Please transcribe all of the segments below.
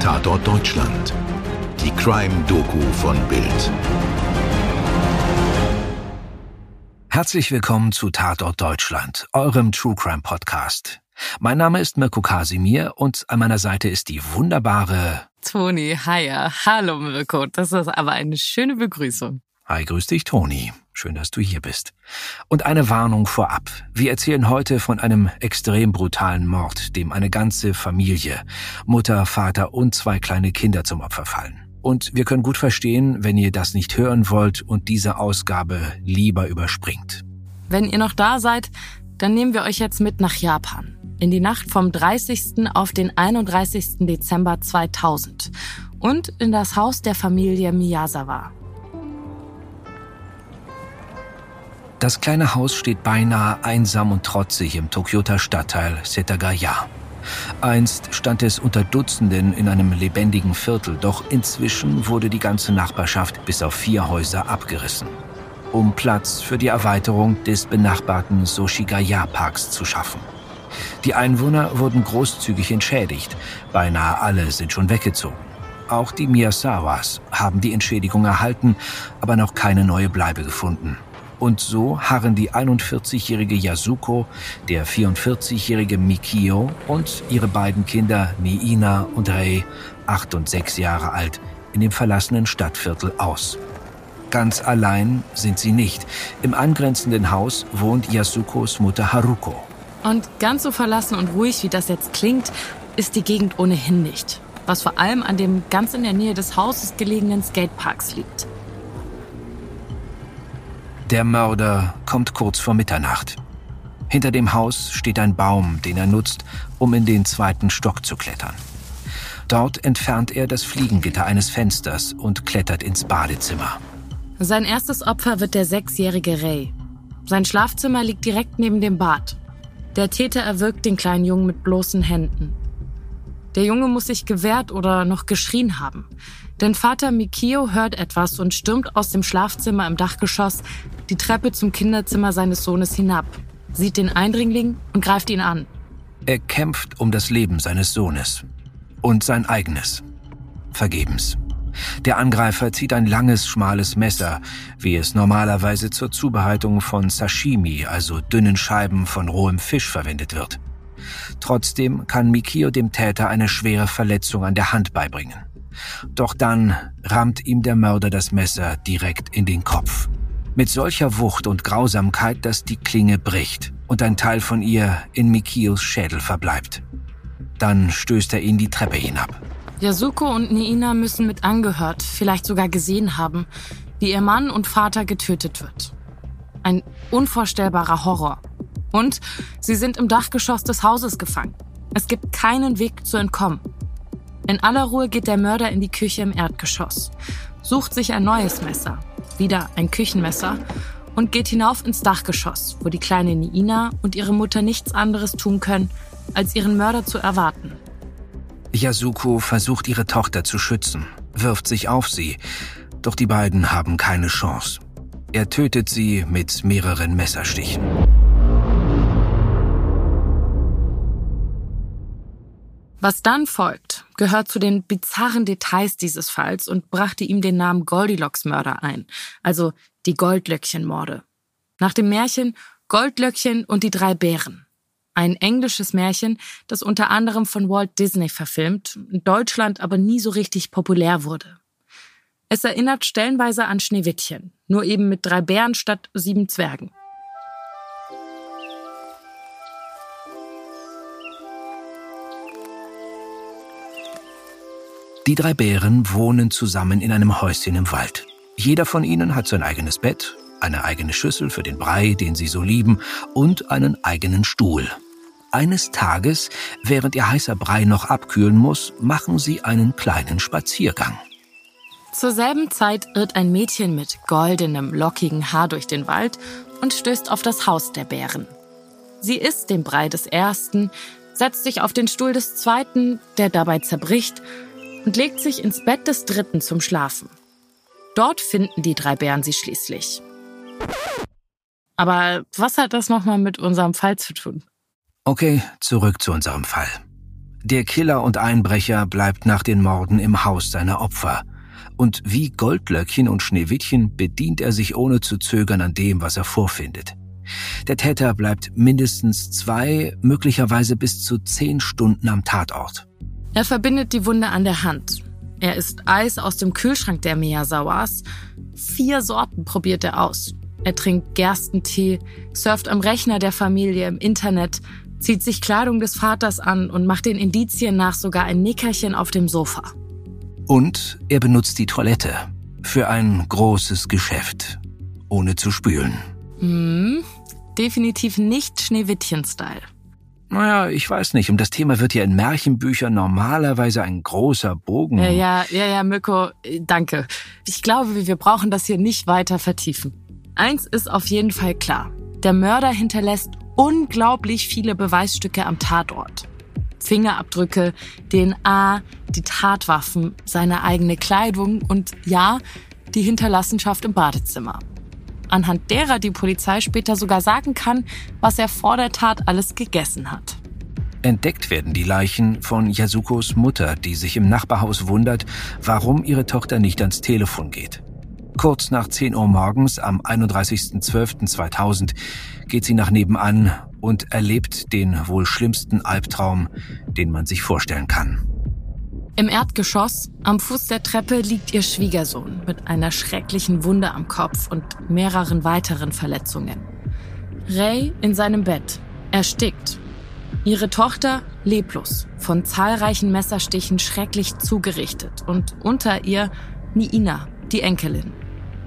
Tatort Deutschland. Die Crime-Doku von Bild. Herzlich willkommen zu Tatort Deutschland, eurem True Crime Podcast. Mein Name ist Mirko Kasimir und an meiner Seite ist die wunderbare Toni Heyer. Hallo Mirko, das ist aber eine schöne Begrüßung. Hi, grüß dich, Toni. Schön, dass du hier bist. Und eine Warnung vorab. Wir erzählen heute von einem extrem brutalen Mord, dem eine ganze Familie, Mutter, Vater und zwei kleine Kinder zum Opfer fallen. Und wir können gut verstehen, wenn ihr das nicht hören wollt und diese Ausgabe lieber überspringt. Wenn ihr noch da seid, dann nehmen wir euch jetzt mit nach Japan. In die Nacht vom 30. auf den 31. Dezember 2000 und in das Haus der Familie Miyazawa. Das kleine Haus steht beinahe einsam und trotzig im Tokioter Stadtteil Setagaya. Einst stand es unter Dutzenden in einem lebendigen Viertel, doch inzwischen wurde die ganze Nachbarschaft bis auf vier Häuser abgerissen, um Platz für die Erweiterung des benachbarten Soshigaya-Parks zu schaffen. Die Einwohner wurden großzügig entschädigt, beinahe alle sind schon weggezogen. Auch die Miyazawas haben die Entschädigung erhalten, aber noch keine neue Bleibe gefunden. Und so harren die 41-jährige Yasuko, der 44-jährige Mikio und ihre beiden Kinder Niina und Rei, acht und sechs Jahre alt, in dem verlassenen Stadtviertel aus. Ganz allein sind sie nicht. Im angrenzenden Haus wohnt Yasukos Mutter Haruko. Und ganz so verlassen und ruhig, wie das jetzt klingt, ist die Gegend ohnehin nicht. Was vor allem an dem ganz in der Nähe des Hauses gelegenen Skateparks liegt. Der Mörder kommt kurz vor Mitternacht. Hinter dem Haus steht ein Baum, den er nutzt, um in den zweiten Stock zu klettern. Dort entfernt er das Fliegengitter eines Fensters und klettert ins Badezimmer. Sein erstes Opfer wird der sechsjährige Ray. Sein Schlafzimmer liegt direkt neben dem Bad. Der Täter erwürgt den kleinen Jungen mit bloßen Händen. Der Junge muss sich gewehrt oder noch geschrien haben. Denn Vater Mikio hört etwas und stürmt aus dem Schlafzimmer im Dachgeschoss die Treppe zum Kinderzimmer seines Sohnes hinab, sieht den Eindringling und greift ihn an. Er kämpft um das Leben seines Sohnes und sein eigenes. Vergebens. Der Angreifer zieht ein langes, schmales Messer, wie es normalerweise zur Zubereitung von Sashimi, also dünnen Scheiben von rohem Fisch, verwendet wird. Trotzdem kann Mikio dem Täter eine schwere Verletzung an der Hand beibringen. Doch dann rammt ihm der Mörder das Messer direkt in den Kopf. Mit solcher Wucht und Grausamkeit, dass die Klinge bricht und ein Teil von ihr in Mikios Schädel verbleibt. Dann stößt er ihn die Treppe hinab. Yasuko und Niina müssen mit angehört, vielleicht sogar gesehen haben, wie ihr Mann und Vater getötet wird. Ein unvorstellbarer Horror. Und sie sind im Dachgeschoss des Hauses gefangen. Es gibt keinen Weg zu entkommen. In aller Ruhe geht der Mörder in die Küche im Erdgeschoss, sucht sich ein neues Messer, wieder ein Küchenmesser, und geht hinauf ins Dachgeschoss, wo die kleine Niina und ihre Mutter nichts anderes tun können, als ihren Mörder zu erwarten. Yasuko versucht ihre Tochter zu schützen, wirft sich auf sie, doch die beiden haben keine Chance. Er tötet sie mit mehreren Messerstichen. Was dann folgt, gehört zu den bizarren Details dieses Falls und brachte ihm den Namen Goldilocks-Mörder ein, also die Goldlöckchen-Morde. Nach dem Märchen Goldlöckchen und die drei Bären. Ein englisches Märchen, das unter anderem von Walt Disney verfilmt, in Deutschland aber nie so richtig populär wurde. Es erinnert stellenweise an Schneewittchen, nur eben mit drei Bären statt sieben Zwergen. Die drei Bären wohnen zusammen in einem Häuschen im Wald. Jeder von ihnen hat sein eigenes Bett, eine eigene Schüssel für den Brei, den sie so lieben, und einen eigenen Stuhl. Eines Tages, während ihr heißer Brei noch abkühlen muss, machen sie einen kleinen Spaziergang. Zur selben Zeit irrt ein Mädchen mit goldenem, lockigen Haar durch den Wald und stößt auf das Haus der Bären. Sie isst den Brei des ersten, setzt sich auf den Stuhl des zweiten, der dabei zerbricht, und legt sich ins Bett des Dritten zum Schlafen. Dort finden die drei Bären sie schließlich. Aber was hat das nochmal mit unserem Fall zu tun? Okay, zurück zu unserem Fall. Der Killer und Einbrecher bleibt nach den Morden im Haus seiner Opfer. Und wie Goldlöckchen und Schneewittchen bedient er sich ohne zu zögern an dem, was er vorfindet. Der Täter bleibt mindestens zwei, möglicherweise bis zu zehn Stunden am Tatort. Er verbindet die Wunde an der Hand. Er isst Eis aus dem Kühlschrank der Miyazawas. Vier Sorten probiert er aus. Er trinkt Gerstentee, surft am Rechner der Familie im Internet, zieht sich Kleidung des Vaters an und macht den Indizien nach sogar ein Nickerchen auf dem Sofa. Und er benutzt die Toilette für ein großes Geschäft, ohne zu spülen. Hm, definitiv nicht Schneewittchen-Style. Naja, ich weiß nicht. Um das Thema wird ja in Märchenbüchern normalerweise ein großer Bogen. Ja, ja, ja, ja, Mirko, danke. Ich glaube, wir brauchen das hier nicht weiter vertiefen. Eins ist auf jeden Fall klar. Der Mörder hinterlässt unglaublich viele Beweisstücke am Tatort. Fingerabdrücke, DNA, die Tatwaffen, seine eigene Kleidung und ja, die Hinterlassenschaft im Badezimmer anhand derer die Polizei später sogar sagen kann, was er vor der Tat alles gegessen hat. Entdeckt werden die Leichen von Yasukos Mutter, die sich im Nachbarhaus wundert, warum ihre Tochter nicht ans Telefon geht. Kurz nach 10 Uhr morgens am 31.12.2000 geht sie nach nebenan und erlebt den wohl schlimmsten Albtraum, den man sich vorstellen kann. Im Erdgeschoss, am Fuß der Treppe, liegt ihr Schwiegersohn mit einer schrecklichen Wunde am Kopf und mehreren weiteren Verletzungen. Ray in seinem Bett, erstickt. Ihre Tochter leblos, von zahlreichen Messerstichen schrecklich zugerichtet und unter ihr Niina, die Enkelin.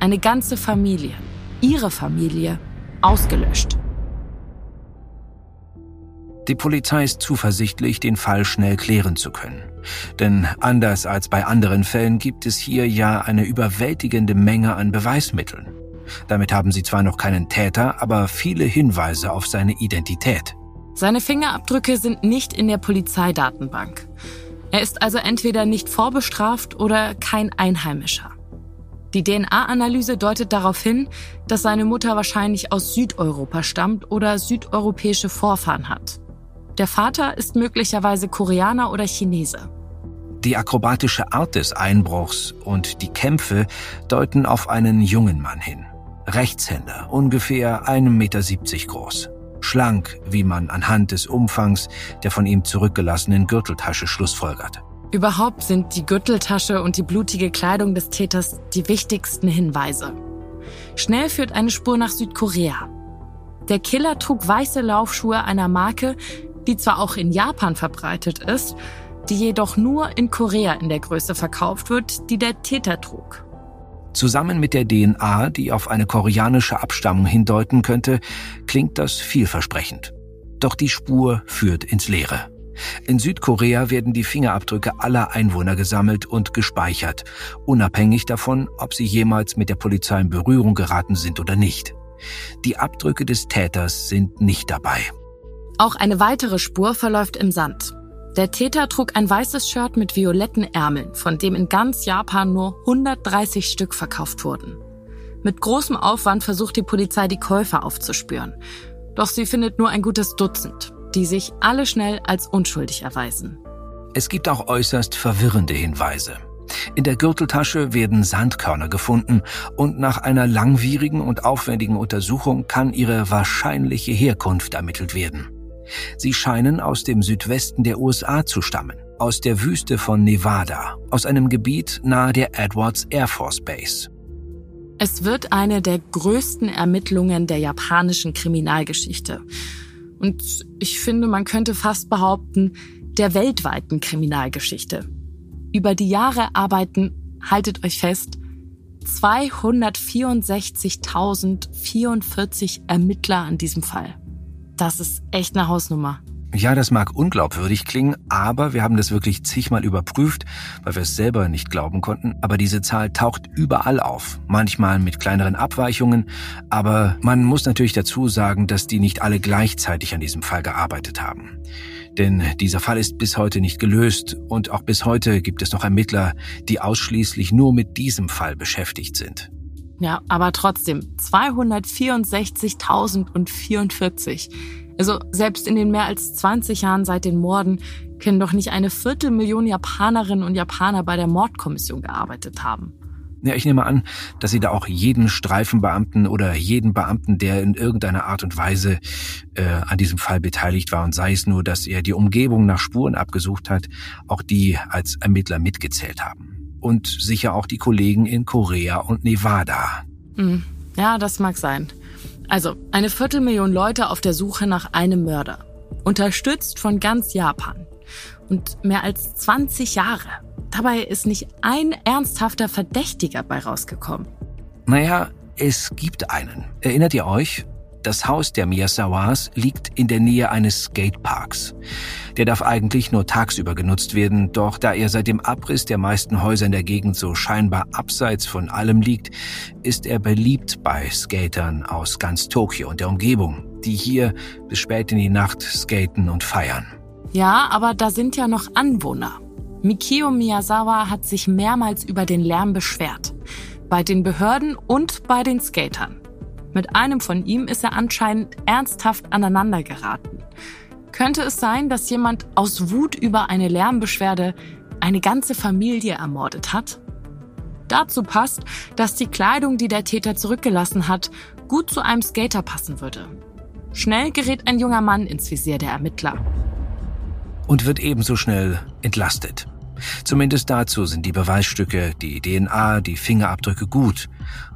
Eine ganze Familie, ihre Familie, ausgelöscht. Die Polizei ist zuversichtlich, den Fall schnell klären zu können. Denn anders als bei anderen Fällen gibt es hier ja eine überwältigende Menge an Beweismitteln. Damit haben sie zwar noch keinen Täter, aber viele Hinweise auf seine Identität. Seine Fingerabdrücke sind nicht in der Polizeidatenbank. Er ist also entweder nicht vorbestraft oder kein Einheimischer. Die DNA-Analyse deutet darauf hin, dass seine Mutter wahrscheinlich aus Südeuropa stammt oder südeuropäische Vorfahren hat. Der Vater ist möglicherweise Koreaner oder Chinese. Die akrobatische Art des Einbruchs und die Kämpfe deuten auf einen jungen Mann hin. Rechtshänder, ungefähr 1,70 Meter groß. Schlank, wie man anhand des Umfangs der von ihm zurückgelassenen Gürteltasche schlussfolgert. Überhaupt sind die Gürteltasche und die blutige Kleidung des Täters die wichtigsten Hinweise. Schnell führt eine Spur nach Südkorea. Der Killer trug weiße Laufschuhe einer Marke, die zwar auch in Japan verbreitet ist, die jedoch nur in Korea in der Größe verkauft wird, die der Täter trug. Zusammen mit der DNA, die auf eine koreanische Abstammung hindeuten könnte, klingt das vielversprechend. Doch die Spur führt ins Leere. In Südkorea werden die Fingerabdrücke aller Einwohner gesammelt und gespeichert, unabhängig davon, ob sie jemals mit der Polizei in Berührung geraten sind oder nicht. Die Abdrücke des Täters sind nicht dabei. Auch eine weitere Spur verläuft im Sand. Der Täter trug ein weißes Shirt mit violetten Ärmeln, von dem in ganz Japan nur 130 Stück verkauft wurden. Mit großem Aufwand versucht die Polizei, die Käufer aufzuspüren. Doch sie findet nur ein gutes Dutzend, die sich alle schnell als unschuldig erweisen. Es gibt auch äußerst verwirrende Hinweise. In der Gürteltasche werden Sandkörner gefunden und nach einer langwierigen und aufwendigen Untersuchung kann ihre wahrscheinliche Herkunft ermittelt werden. Sie scheinen aus dem Südwesten der USA zu stammen, aus der Wüste von Nevada, aus einem Gebiet nahe der Edwards Air Force Base. Es wird eine der größten Ermittlungen der japanischen Kriminalgeschichte. Und ich finde, man könnte fast behaupten, der weltweiten Kriminalgeschichte. Über die Jahre arbeiten, haltet euch fest, 264.044 Ermittler an diesem Fall. Das ist echt eine Hausnummer. Ja, das mag unglaubwürdig klingen, aber wir haben das wirklich zigmal überprüft, weil wir es selber nicht glauben konnten. Aber diese Zahl taucht überall auf, manchmal mit kleineren Abweichungen. Aber man muss natürlich dazu sagen, dass die nicht alle gleichzeitig an diesem Fall gearbeitet haben. Denn dieser Fall ist bis heute nicht gelöst und auch bis heute gibt es noch Ermittler, die ausschließlich nur mit diesem Fall beschäftigt sind. Ja, aber trotzdem 264.044. Also selbst in den mehr als 20 Jahren seit den Morden können doch nicht eine Viertelmillion Japanerinnen und Japaner bei der Mordkommission gearbeitet haben. Ja, ich nehme an, dass Sie da auch jeden Streifenbeamten oder jeden Beamten, der in irgendeiner Art und Weise äh, an diesem Fall beteiligt war und sei es nur, dass er die Umgebung nach Spuren abgesucht hat, auch die als Ermittler mitgezählt haben. Und sicher auch die Kollegen in Korea und Nevada. Hm. Ja, das mag sein. Also, eine Viertelmillion Leute auf der Suche nach einem Mörder. Unterstützt von ganz Japan. Und mehr als 20 Jahre. Dabei ist nicht ein ernsthafter Verdächtiger bei rausgekommen. Naja, es gibt einen. Erinnert ihr euch? Das Haus der Miyazawas liegt in der Nähe eines Skateparks. Der darf eigentlich nur tagsüber genutzt werden, doch da er seit dem Abriss der meisten Häuser in der Gegend so scheinbar abseits von allem liegt, ist er beliebt bei Skatern aus ganz Tokio und der Umgebung, die hier bis spät in die Nacht skaten und feiern. Ja, aber da sind ja noch Anwohner. Mikio Miyazawa hat sich mehrmals über den Lärm beschwert. Bei den Behörden und bei den Skatern. Mit einem von ihm ist er anscheinend ernsthaft aneinandergeraten. Könnte es sein, dass jemand aus Wut über eine Lärmbeschwerde eine ganze Familie ermordet hat? Dazu passt, dass die Kleidung, die der Täter zurückgelassen hat, gut zu einem Skater passen würde. Schnell gerät ein junger Mann ins Visier der Ermittler und wird ebenso schnell entlastet. Zumindest dazu sind die Beweisstücke, die DNA, die Fingerabdrücke gut,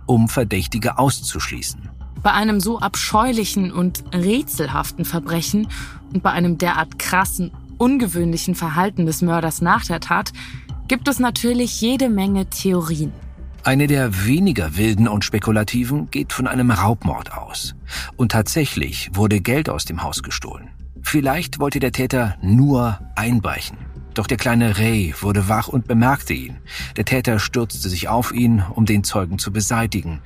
um Verdächtige auszuschließen. Bei einem so abscheulichen und rätselhaften Verbrechen und bei einem derart krassen, ungewöhnlichen Verhalten des Mörders nach der Tat gibt es natürlich jede Menge Theorien. Eine der weniger wilden und spekulativen geht von einem Raubmord aus. Und tatsächlich wurde Geld aus dem Haus gestohlen. Vielleicht wollte der Täter nur einbrechen. Doch der kleine Ray wurde wach und bemerkte ihn. Der Täter stürzte sich auf ihn, um den Zeugen zu beseitigen.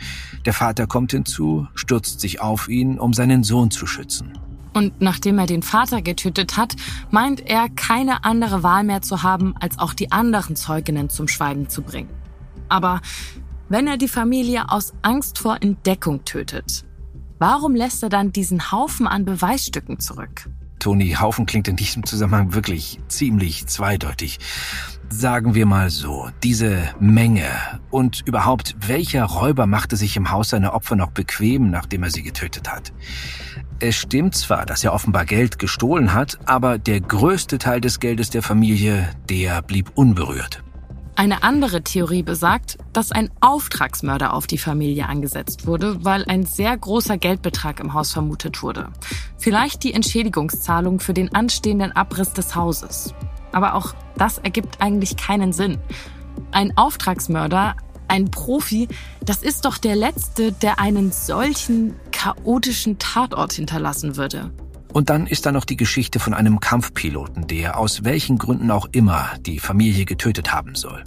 Der Vater kommt hinzu, stürzt sich auf ihn, um seinen Sohn zu schützen. Und nachdem er den Vater getötet hat, meint er, keine andere Wahl mehr zu haben, als auch die anderen Zeuginnen zum Schweigen zu bringen. Aber wenn er die Familie aus Angst vor Entdeckung tötet, warum lässt er dann diesen Haufen an Beweisstücken zurück? Toni Haufen klingt in diesem Zusammenhang wirklich ziemlich zweideutig. Sagen wir mal so, diese Menge und überhaupt welcher Räuber machte sich im Haus seine Opfer noch bequem, nachdem er sie getötet hat? Es stimmt zwar, dass er offenbar Geld gestohlen hat, aber der größte Teil des Geldes der Familie, der blieb unberührt. Eine andere Theorie besagt, dass ein Auftragsmörder auf die Familie angesetzt wurde, weil ein sehr großer Geldbetrag im Haus vermutet wurde. Vielleicht die Entschädigungszahlung für den anstehenden Abriss des Hauses. Aber auch das ergibt eigentlich keinen Sinn. Ein Auftragsmörder, ein Profi, das ist doch der Letzte, der einen solchen chaotischen Tatort hinterlassen würde. Und dann ist da noch die Geschichte von einem Kampfpiloten, der aus welchen Gründen auch immer die Familie getötet haben soll.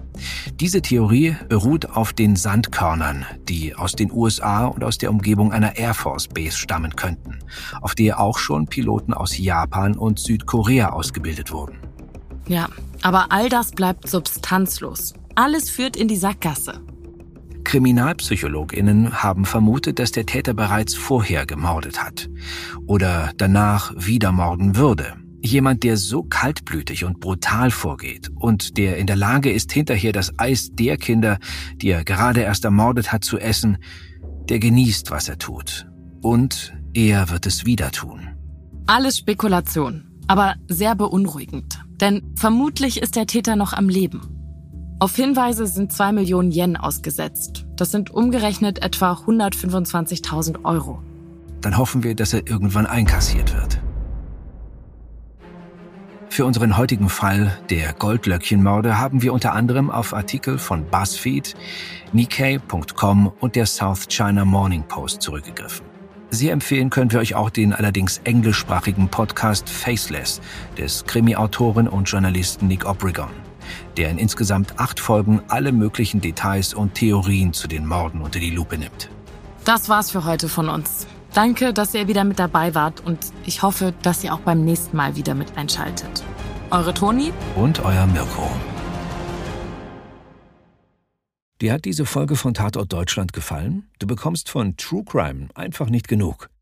Diese Theorie beruht auf den Sandkörnern, die aus den USA und aus der Umgebung einer Air Force Base stammen könnten, auf der auch schon Piloten aus Japan und Südkorea ausgebildet wurden. Ja, aber all das bleibt substanzlos. Alles führt in die Sackgasse. KriminalpsychologInnen haben vermutet, dass der Täter bereits vorher gemordet hat oder danach wieder morden würde. Jemand, der so kaltblütig und brutal vorgeht und der in der Lage ist, hinterher das Eis der Kinder, die er gerade erst ermordet hat, zu essen, der genießt, was er tut. Und er wird es wieder tun. Alles Spekulation, aber sehr beunruhigend. Denn vermutlich ist der Täter noch am Leben. Auf Hinweise sind 2 Millionen Yen ausgesetzt. Das sind umgerechnet etwa 125.000 Euro. Dann hoffen wir, dass er irgendwann einkassiert wird. Für unseren heutigen Fall der Goldlöckchenmorde haben wir unter anderem auf Artikel von BuzzFeed, Nikkei.com und der South China Morning Post zurückgegriffen. Sehr empfehlen können wir euch auch den allerdings englischsprachigen Podcast Faceless des Krimi-Autoren und Journalisten Nick Obregon der in insgesamt acht Folgen alle möglichen Details und Theorien zu den Morden unter die Lupe nimmt. Das war's für heute von uns. Danke, dass ihr wieder mit dabei wart und ich hoffe, dass ihr auch beim nächsten Mal wieder mit einschaltet. Eure Toni und euer Mirko. Dir hat diese Folge von Tatort Deutschland gefallen? Du bekommst von True Crime einfach nicht genug.